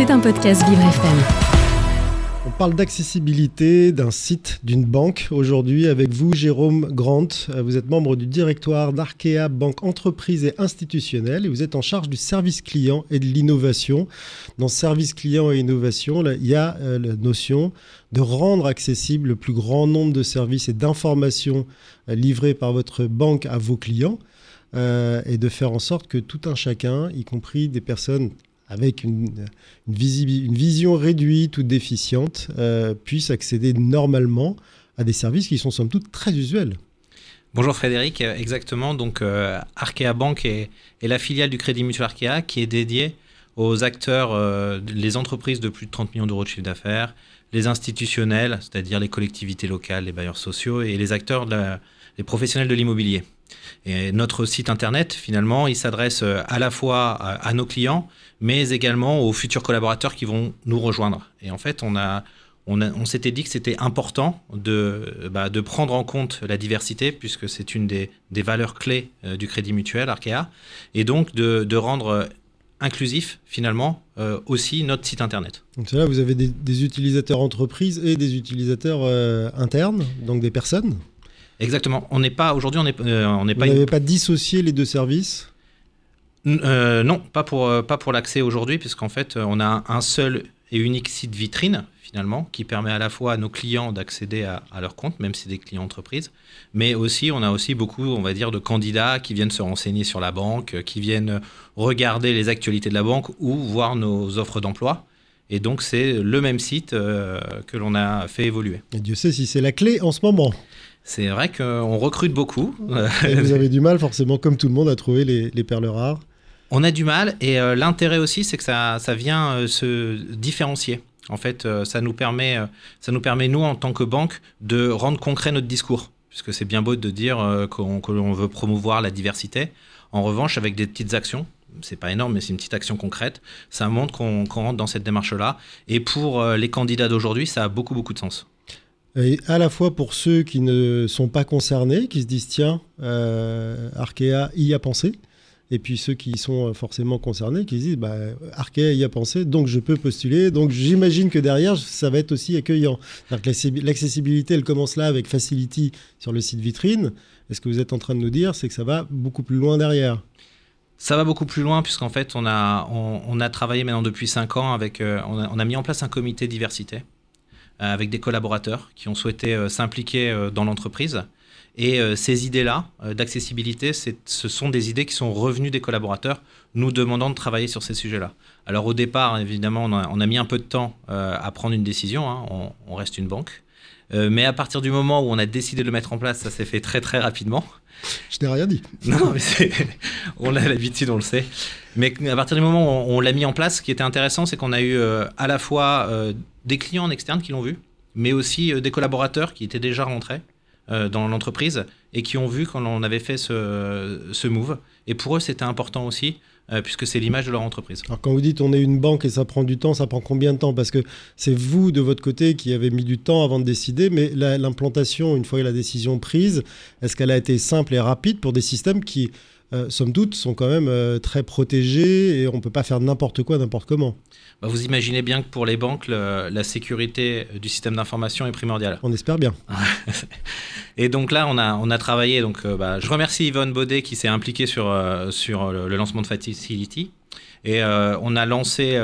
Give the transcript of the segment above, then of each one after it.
C'est un podcast Vivre FM. On parle d'accessibilité d'un site, d'une banque aujourd'hui avec vous, Jérôme Grant. Vous êtes membre du directoire d'Arkea Banque Entreprise et Institutionnelle et vous êtes en charge du service client et de l'innovation. Dans service client et innovation, il y a euh, la notion de rendre accessible le plus grand nombre de services et d'informations euh, livrés par votre banque à vos clients. Euh, et de faire en sorte que tout un chacun, y compris des personnes avec une, vision réduite ou déficiente, euh, puisse accéder normalement à des services qui sont somme toute très usuels. Bonjour Frédéric, exactement. Donc euh, Arkea Bank est, la filiale du Crédit Mutuel Arkea qui est dédiée aux acteurs, les entreprises de plus de 30 millions d'euros de chiffre d'affaires, les institutionnels, c'est-à-dire les collectivités locales, les bailleurs sociaux et les acteurs, les professionnels de l'immobilier. Et notre site internet, finalement, il s'adresse euh, à la fois à, nos clients, mais également aux futurs collaborateurs qui vont nous rejoindre. Et en fait, on s'était dit que c'était important de, bah, de prendre en compte la diversité, puisque c'est une des, valeurs clés euh, du Crédit Mutuel, Arkea, et donc de, rendre inclusif finalement euh, aussi notre site internet. Donc là, vous avez des, utilisateurs entreprises et des utilisateurs internes, donc des personnes Exactement. On n'est pas aujourd'hui, on n'est euh, on n'est pas. Vous n'avez pas dissocié les deux services euh, Non, pas pour euh, pas pour l'accès aujourd'hui, puisqu'en fait, on a un seul et unique site vitrine finalement qui permet à la fois à nos clients d'accéder à, leur compte, même si c'est des clients entreprises, mais aussi on a aussi beaucoup, on va dire, de candidats qui viennent se renseigner sur la banque, qui viennent regarder les actualités de la banque ou voir nos offres d'emploi. Et donc c'est le même site que l'on a fait évoluer. Et Dieu sait si c'est la clé en ce moment. C'est vrai qu'on recrute beaucoup. Et vous avez du mal forcément, comme tout le monde, à trouver les, perles rares. On a du mal et euh, l'intérêt aussi, c'est que ça, ça vient euh, se différencier. En fait, euh, ça, nous permet, ça nous permet, nous, en tant que banque, de rendre concret notre discours. Puisque c'est bien beau de dire qu'on veut promouvoir la diversité. En revanche, avec des petites actions, c'est pas énorme, mais c'est une petite action concrète, ça montre qu'on rentre dans cette démarche-là. Et pour les candidats d'aujourd'hui, ça a beaucoup, beaucoup de sens. Et à la fois pour ceux qui ne sont pas concernés, qui se disent tiens, euh, Arkea y a pensé, et puis ceux qui sont forcément concernés, qui se disent bah, Arkea y a pensé, donc je peux postuler. Donc j'imagine que derrière, ça va être aussi accueillant. L'accessibilité, elle commence là avec Facility sur le site vitrine. Et ce que vous êtes en train de nous dire, c'est que ça va beaucoup plus loin derrière. Ça va beaucoup plus loin puisqu'en fait, on a, on, a travaillé maintenant depuis 5 ans avec, euh, on a mis en place un comité diversité avec des collaborateurs qui ont souhaité euh, s'impliquer euh, dans l'entreprise. Et ces idées-là d'accessibilité, ce sont des idées qui sont revenues des collaborateurs, nous demandant de travailler sur ces sujets-là. Alors au départ, évidemment, on a, mis un peu de temps à prendre une décision, hein. on, reste une banque. Mais à partir du moment où on a décidé de le mettre en place, ça s'est fait très très rapidement. Je n'ai rien dit. Non, mais on a l'habitude, on le sait. Mais à partir du moment où on, l'a mis en place, ce qui était intéressant, c'est qu'on a eu à la fois des clients en externe qui l'ont vu, mais aussi euh, des collaborateurs qui étaient déjà rentrés euh, dans l'entreprise et qui ont vu quand on avait fait ce, ce move. Et pour eux, c'était important aussi, euh, puisque c'est l'image de leur entreprise. Alors quand vous dites on est une banque et ça prend du temps, ça prend combien de temps? Parce que c'est vous, de votre côté, qui avez mis du temps avant de décider, mais l'implantation, une fois la décision prise, est-ce qu'elle a été simple et rapide pour des systèmes qui, somme toute, sont quand même très protégés et on ne peut pas faire n'importe quoi, n'importe comment bah, vous imaginez bien que pour les banques, la sécurité du système d'information est primordiale. On espère bien. et donc là, on a, on a travaillé. Donc, euh, bah, je remercie Yvonne Baudet qui s'est impliquée sur, euh, sur le, lancement de Facility. Et euh, on a lancé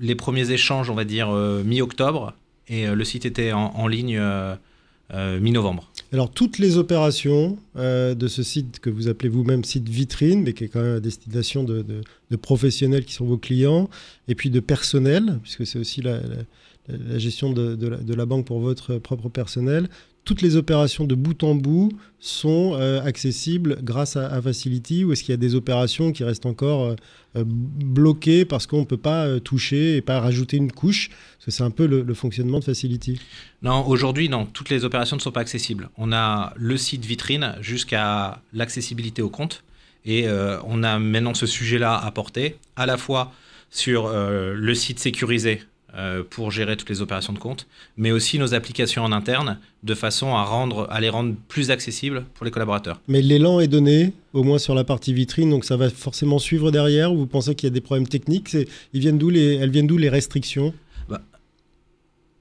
les premiers échanges, on va dire, mi-octobre. Et le site était en ligne mi-novembre. Alors toutes les opérations euh, de ce site que vous appelez vous-même site vitrine, mais qui est quand même à destination de, professionnels qui sont vos clients, et puis de personnel, puisque c'est aussi la, gestion de, la, banque pour votre propre personnel, toutes les opérations de bout en bout sont euh, accessibles grâce à, Facility ou est-ce qu'il y a des opérations qui restent encore euh, euh, bloquées parce qu'on ne peut pas toucher et pas rajouter une couche? C'est un peu le, fonctionnement de Facility. Non, aujourd'hui, non, toutes les opérations ne sont pas accessibles. On a le site vitrine jusqu'à l'accessibilité au compte et on a maintenant ce sujet-là à porter à la fois sur le site sécurisé euh, pour gérer toutes les opérations de compte, mais aussi nos applications en interne, de façon à, rendre, à les rendre plus accessibles pour les collaborateurs. Mais l'élan est donné, au moins sur la partie vitrine, donc ça va forcément suivre derrière, ou vous pensez qu'il y a des problèmes techniques? Ils viennent les, Elles viennent d'où les restrictions? Bah,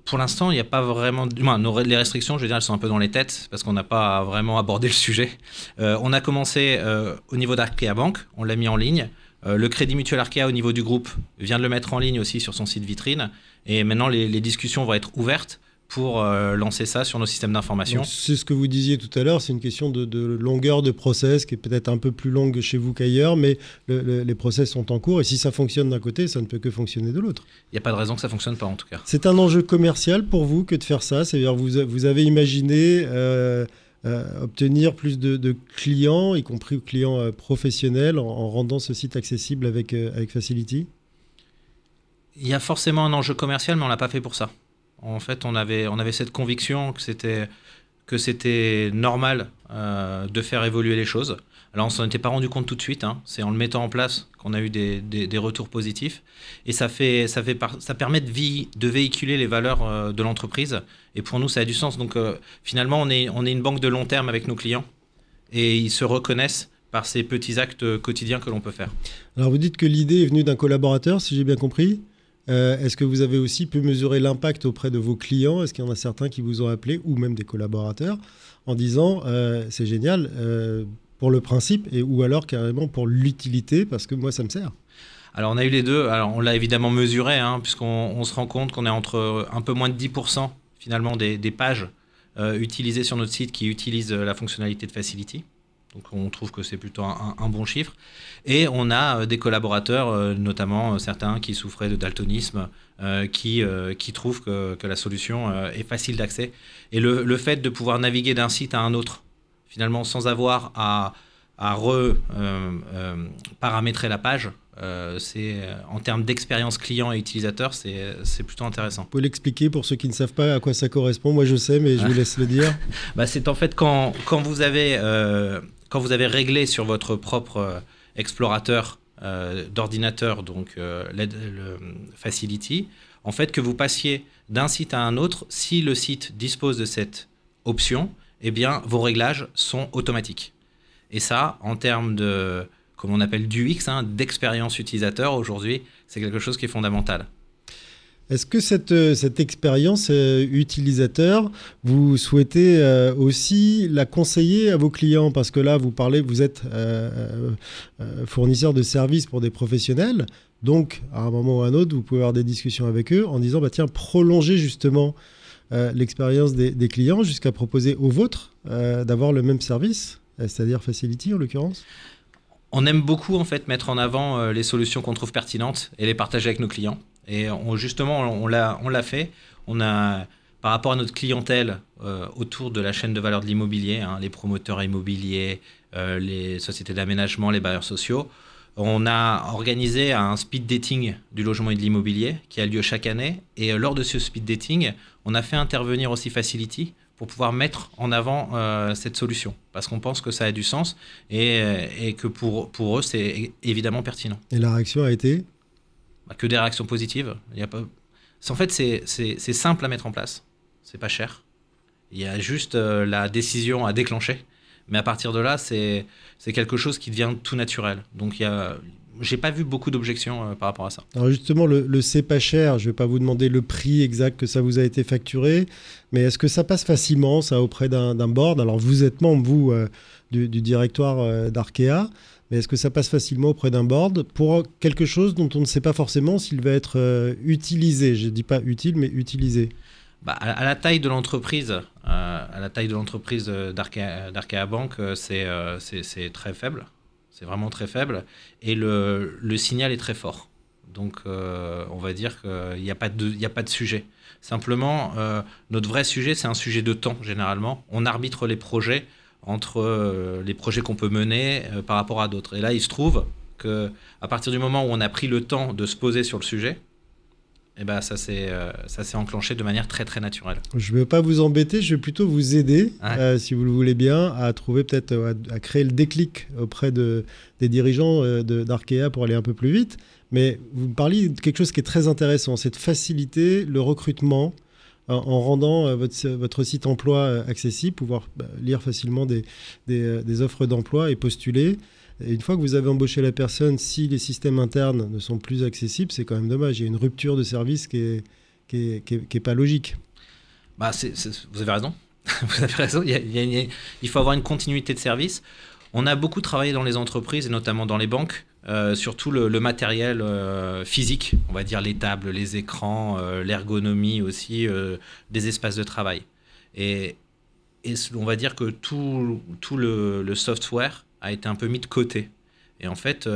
pour l'instant, il n'y a pas vraiment. les restrictions, je veux dire, elles sont un peu dans les têtes parce qu'on n'a pas vraiment abordé le sujet. Euh, on a commencé euh, au niveau d'Arkea Bank, on l'a mis en ligne. Euh, le Crédit Mutuel Arkea au niveau du groupe vient de le mettre en ligne aussi sur son site vitrine. Et maintenant, les, discussions vont être ouvertes pour euh, lancer ça sur nos systèmes d'information. C'est ce que vous disiez tout à l'heure, c'est une question de, longueur de process qui est peut-être un peu plus longue chez vous qu'ailleurs, mais les process sont en cours et si ça fonctionne d'un côté, ça ne peut que fonctionner de l'autre. Il n'y a pas de raison que ça ne fonctionne pas en tout cas. C'est un enjeu commercial pour vous que de faire ça, c'est-à-dire vous, vous avez imaginé... Euh, euh, obtenir plus de, clients, y compris clients euh, professionnels, en, rendant ce site accessible avec, euh, avec Facility? Il y a forcément un enjeu commercial, mais on l'a pas fait pour ça. En fait, on avait, on avait cette conviction que c'était que c'était normal de faire évoluer les choses. Alors on s'en était pas rendu compte tout de suite, hein. c'est en le mettant en place qu'on a eu des, des, retours positifs. Et ça, fait, ça, fait ça permet de, vie, de véhiculer les valeurs euh, de l'entreprise. Et pour nous, ça a du sens. Donc euh, finalement, on est, on est une banque de long terme avec nos clients. Et ils se reconnaissent par ces petits actes quotidiens que l'on peut faire. Alors vous dites que l'idée est venue d'un collaborateur, si j'ai bien compris. Euh, est-ce que vous avez aussi pu mesurer l'impact auprès de vos clients? Est-ce qu'il y en a certains qui vous ont appelé, ou même des collaborateurs, en disant c'est génial, le principe et ou alors carrément pour l'utilité parce que moi ça me sert alors on a eu les deux. Alors on l'a évidemment mesuré, hein, puisqu'on se rend compte qu'on est entre un peu moins de 10% finalement des, pages euh, utilisées sur notre site qui utilisent euh, la fonctionnalité de Facility. Donc on trouve que c'est plutôt un, bon chiffre. Et on a euh, des collaborateurs, notamment certains qui souffraient de daltonisme, qui, trouvent que, la solution est facile d'accès. Et le, fait de pouvoir naviguer d'un site à un autre finalement sans avoir à, à re-paramétrer euh, euh, la page. Euh, c'est en termes d'expérience client et utilisateur, c'est plutôt intéressant. Vous pouvez l'expliquer pour ceux qui ne savent pas à quoi ça correspond Moi, je sais, mais je vous laisse le dire. bah, c'est en fait quand, quand, vous avez, quand vous avez réglé sur votre propre explorateur d'ordinateur, donc le Facility, en fait, que vous passiez d'un site à un autre, si le site dispose de cette option, eh bien, vos réglages sont automatiques. Et ça, en termes de, comme on appelle d'UX, hein, d'expérience utilisateur, aujourd'hui, c'est quelque chose qui est fondamental. Est-ce que cette, euh, cette expérience euh, utilisateur, vous souhaitez euh, aussi la conseiller à vos clients? Parce que là, vous parlez, vous êtes fournisseur de services pour des professionnels. Donc, à un moment ou à un autre, vous pouvez avoir des discussions avec eux en disant, bah, tiens, prolongez justement euh, l'expérience des, clients jusqu'à proposer aux vôtres euh, d'avoir le même service, euh, c'est-à-dire Facility en l'occurrence? On aime beaucoup en fait mettre en avant les solutions qu'on trouve pertinentes et les partager avec nos clients. Et justement, on l'a, fait. On a, par rapport à notre clientèle autour de la chaîne de valeur de l'immobilier, hein, les promoteurs immobiliers, les sociétés d'aménagement, les bailleurs sociaux, on a organisé un speed dating du logement et de l'immobilier qui a lieu chaque année. Et euh, lors de ce speed dating, on a fait intervenir aussi Facility pour pouvoir mettre en avant euh, cette solution. Parce qu'on pense que ça a du sens et, euh, que pour, pour eux, c'est évidemment pertinent. Et la réaction a été? Bah, Que des réactions positives. Il y a pas... En fait, c'est simple à mettre en place. C'est pas cher. Il y a juste la décision à déclencher. Mais à partir de là, c'est quelque chose qui devient tout naturel. Donc, il y j'ai pas vu beaucoup d'objections euh, par rapport à ça. Alors justement, le, le c'est pas cher, je vais pas vous demander le prix exact que ça vous a été facturé, mais est-ce que ça passe facilement, ça, auprès d'un board? Alors vous êtes membre, vous, euh, du, directoire euh, d'Arkea, mais est-ce que ça passe facilement auprès d'un board pour quelque chose dont on ne sait pas forcément s'il va être utilisé? Je dis pas utile, mais utilisé. Bah, à, la taille de l'entreprise, à la taille de l'entreprise d'Arkea Bank, c'est très faible. C'est vraiment très faible. Et le, signal est très fort. Donc, euh, on va dire qu'il n'y a, pas de, sujet. Simplement, euh, notre vrai sujet, c'est un sujet de temps, généralement. On arbitre les projets entre euh, les projets qu'on peut mener par rapport à d'autres. Et là, il se trouve que à partir du moment où on a pris le temps de se poser sur le sujet, et ben ça s'est ça s'est enclenché de manière très très naturelle. Je ne vais pas vous embêter, je vais plutôt vous aider, si vous le voulez bien, à trouver peut-être à, créer le déclic auprès de, des dirigeants d'Arkea pour aller un peu plus vite. Mais vous me parliez de quelque chose qui est très intéressant, c'est de faciliter le recrutement en rendant euh, votre, votre, site emploi euh, accessible, pouvoir bah, lire facilement des, euh, des, offres d'emploi et postuler. Et une fois que vous avez embauché la personne, si les systèmes internes ne sont plus accessibles, c'est quand même dommage. Il y a une rupture de service qui n'est qui qui pas logique. Bah, vous avez raison. vous avez raison. Il, faut avoir une continuité de service. On a beaucoup travaillé dans les entreprises et notamment dans les banques euh, surtout le, matériel euh, physique, on va dire les tables, les écrans, euh, l'ergonomie aussi des espaces de travail. Et, on va dire que tout, tout le, software a été un peu mis de côté. Et en fait,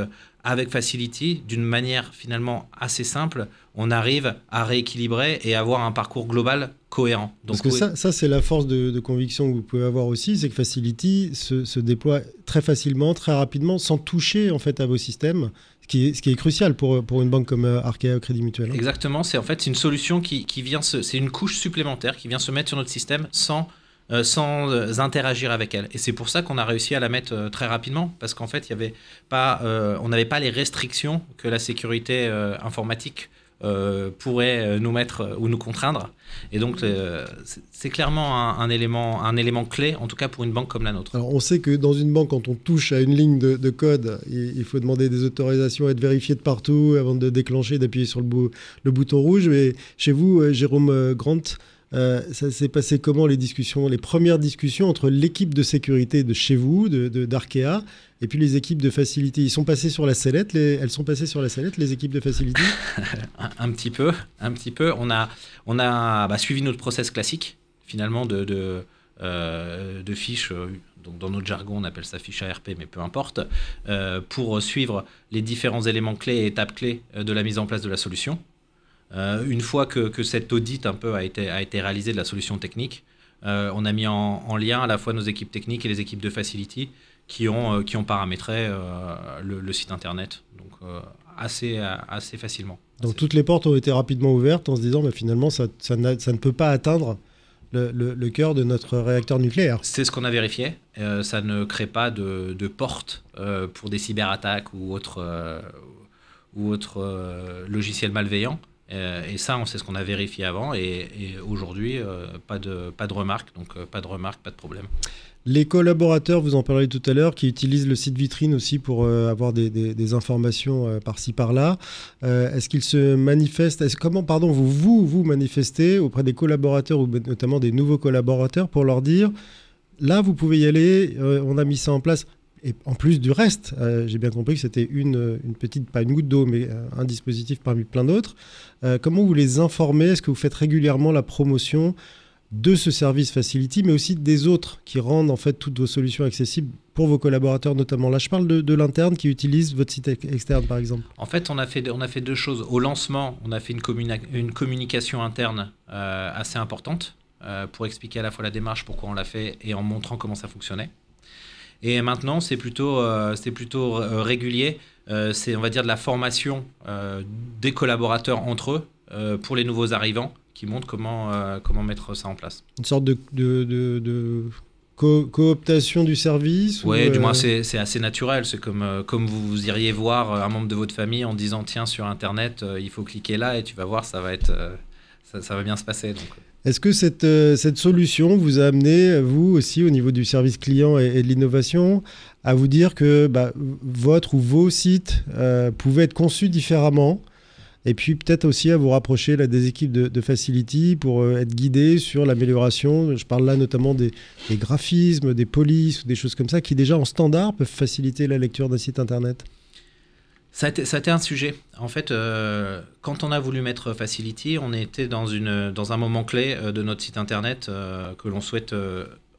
avec Facility, d'une manière finalement assez simple, on arrive à rééquilibrer et avoir un parcours global cohérent. Donc, Parce que ça, c'est la force de, conviction que vous pouvez avoir aussi, c'est que Facility se, déploie très facilement, très rapidement, sans toucher en fait à vos systèmes, ce qui est, ce qui est crucial pour, pour une banque comme euh, Arkea Crédit Mutuel. Hein. Exactement, c'est en fait une solution qui, qui vient, c'est une couche supplémentaire qui vient se mettre sur notre système sans euh, sans euh, interagir avec elle. Et c'est pour ça qu'on a réussi à la mettre très rapidement, parce qu'en fait, y avait pas, on n'avait pas les restrictions que la sécurité informatique euh, pourrait euh, nous mettre euh, ou nous contraindre. Et donc, c'est clairement un, élément, un élément clé, en tout cas pour une banque comme la nôtre. Alors, on sait que dans une banque, quand on touche à une ligne de, code, il, faut demander des autorisations, être vérifié de partout avant de déclencher, d'appuyer sur le, bouton rouge. Mais chez vous, Jérôme Grant, euh, ça s'est passé comment les discussions, les premières discussions entre l'équipe de sécurité de chez vous, de d'Arkea, et puis les équipes de facilité? Ils sont passés sur la sellette, elles sont passées sur la sellette, les équipes de facilité? Un, petit peu, un petit peu. On a, on a bah, suivi notre process classique, finalement, de, de, euh, de fiches. Euh, donc dans notre jargon, on appelle ça fiche ARP, mais peu importe, pour suivre les différents éléments clés et étapes clés de la mise en place de la solution. Euh, une fois que, que, cet audit un peu a été, a été réalisé de la solution technique, euh, on a mis en, lien à la fois nos équipes techniques et les équipes de Facility qui ont, euh, qui ont paramétré le, site internet. Donc assez, assez facilement. Donc toutes les portes ont été rapidement ouvertes en se disant mais finalement ça, ça, ça ne peut pas atteindre le, le, cœur de notre réacteur nucléaire. C'est ce qu'on a vérifié. ça ne crée pas de, de porte pour des cyberattaques ou autres, ou autres logiciels malveillants. Euh, et ça, on sait ce qu'on a vérifié avant. Et, aujourd'hui, euh, pas, de, pas de remarques. Donc, euh, pas de remarques, pas de problème. Les collaborateurs, vous en parlez tout à l'heure, qui utilisent le site vitrine aussi pour avoir des, informations par-ci par-là. Est-ce qu'ils se manifestent? Est Comment, pardon, vous, vous vous manifestez auprès des collaborateurs ou notamment des nouveaux collaborateurs pour leur dire là, vous pouvez y aller. on a mis ça en place. Et en plus du reste, euh, j'ai bien compris que c'était une, petite, pas une goutte d'eau, mais euh, un dispositif parmi plein d'autres. Euh, comment vous les informez? Est-ce que vous faites régulièrement la promotion de ce service Facility, mais aussi des autres qui rendent en fait toutes vos solutions accessibles pour vos collaborateurs notamment? Là, je parle de, l'interne qui utilise votre site externe, par exemple. En fait, on a fait, deux choses. Au lancement, on a fait une communication interne assez importante pour expliquer à la fois la démarche, pourquoi on l'a fait, et en montrant comment ça fonctionnait. Et maintenant, c'est plutôt, euh, c'est plutôt euh, régulier. Euh, c'est, on va dire, de la formation des collaborateurs entre eux pour les nouveaux arrivants qui montrent comment, comment mettre ça en place. Une sorte de, de, de, cooptation du service Oui, du moins c'est, assez naturel. C'est comme, comme vous iriez voir un membre de votre famille en disant tiens, sur Internet, il faut cliquer là et tu vas voir, ça va, être, ça, ça va bien se passer. Donc. Est-ce que cette, euh, cette, solution vous a amené, vous aussi, au niveau du service client et, de l'innovation, à vous dire que bah, votre ou vos sites euh, pouvaient être conçus différemment et puis peut-être aussi à vous rapprocher des équipes de, Facility pour euh, être guidés sur l'amélioration? Je parle là notamment des, des, graphismes, des polices ou des choses comme ça qui déjà en standard peuvent faciliter la lecture d'un site internet. Ça a, été, un sujet. En fait, euh, quand on a voulu mettre Facility, on était dans, une, dans un moment clé euh, de notre site internet euh, que l'on souhaite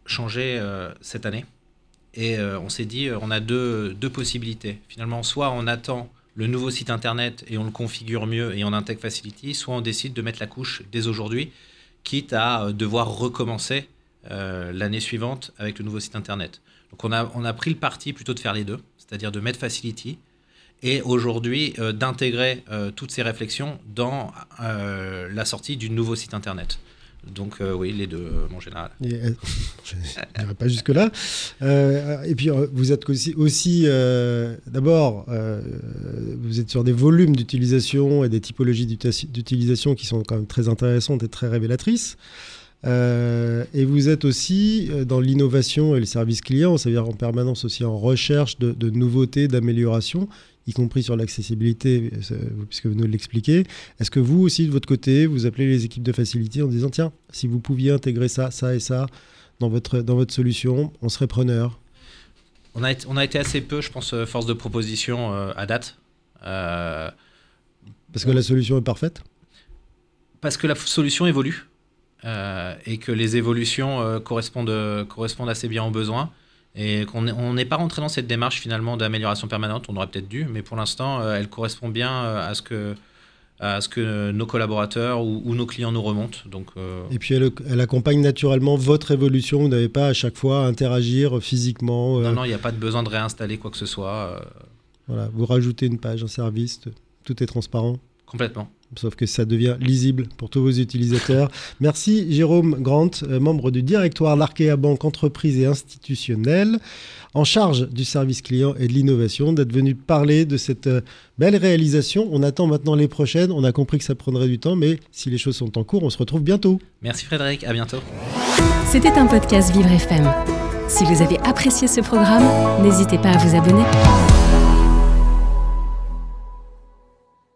changer cette année. Et on s'est dit, on a deux, deux, possibilités. Finalement, soit on attend le nouveau site internet et on le configure mieux et on intègre Facility, soit on décide de mettre la couche dès aujourd'hui, quitte à devoir recommencer l'année suivante avec le nouveau site internet. Donc on a, on a pris le parti plutôt de faire les deux, c'est-à-dire de mettre Facility et aujourd'hui d'intégrer toutes ces réflexions dans la sortie du nouveau site internet. Donc oui, les deux, mon général. je n'irai pas jusque-là. et puis vous êtes aussi, aussi d'abord, vous êtes sur des volumes d'utilisation et des typologies d'utilisation qui sont quand même très intéressantes et très révélatrices. Euh, et vous êtes aussi euh, dans l'innovation et le service client, c'est-à-dire en permanence aussi en recherche de, nouveautés, d'améliorations, y compris sur l'accessibilité, euh, puisque vous nous l'expliquez. Est-ce que vous aussi, de votre côté, vous appelez les équipes de facilité en disant, tiens, si vous pouviez intégrer ça, ça et ça dans votre, dans votre solution, on serait preneur? On a, été, on a été assez peu, je pense, force de proposition à date. Parce que la solution est parfaite? Parce que la solution évolue. Euh, et que les évolutions euh, correspondent, correspondent assez bien aux besoins. Et qu'on n'est pas rentré dans cette démarche finalement d'amélioration permanente, on aurait peut-être dû, mais pour l'instant, euh, elle correspond bien à ce que, à ce que nos collaborateurs ou, nos clients nous remontent. Donc, Et puis elle, elle, accompagne naturellement votre évolution, vous n'avez pas à chaque fois à interagir physiquement. Non, non, il n'y a pas de besoin de réinstaller quoi que ce soit. Voilà, vous rajoutez une page, un service, tout est transparent. Complètement sauf que ça devient lisible pour tous vos utilisateurs. Merci Jérôme Grant, euh, membre du directoire l'Arkea Banque Entreprise et Institutionnelle, en charge du service client et de l'innovation, d'être venu parler de cette euh, belle réalisation. On attend maintenant les prochaines. On a compris que ça prendrait du temps, mais si les choses sont en cours, on se retrouve bientôt. Merci Frédéric, à bientôt. C'était un podcast Vivre FM. Si vous avez apprécié ce programme, n'hésitez pas à vous abonner.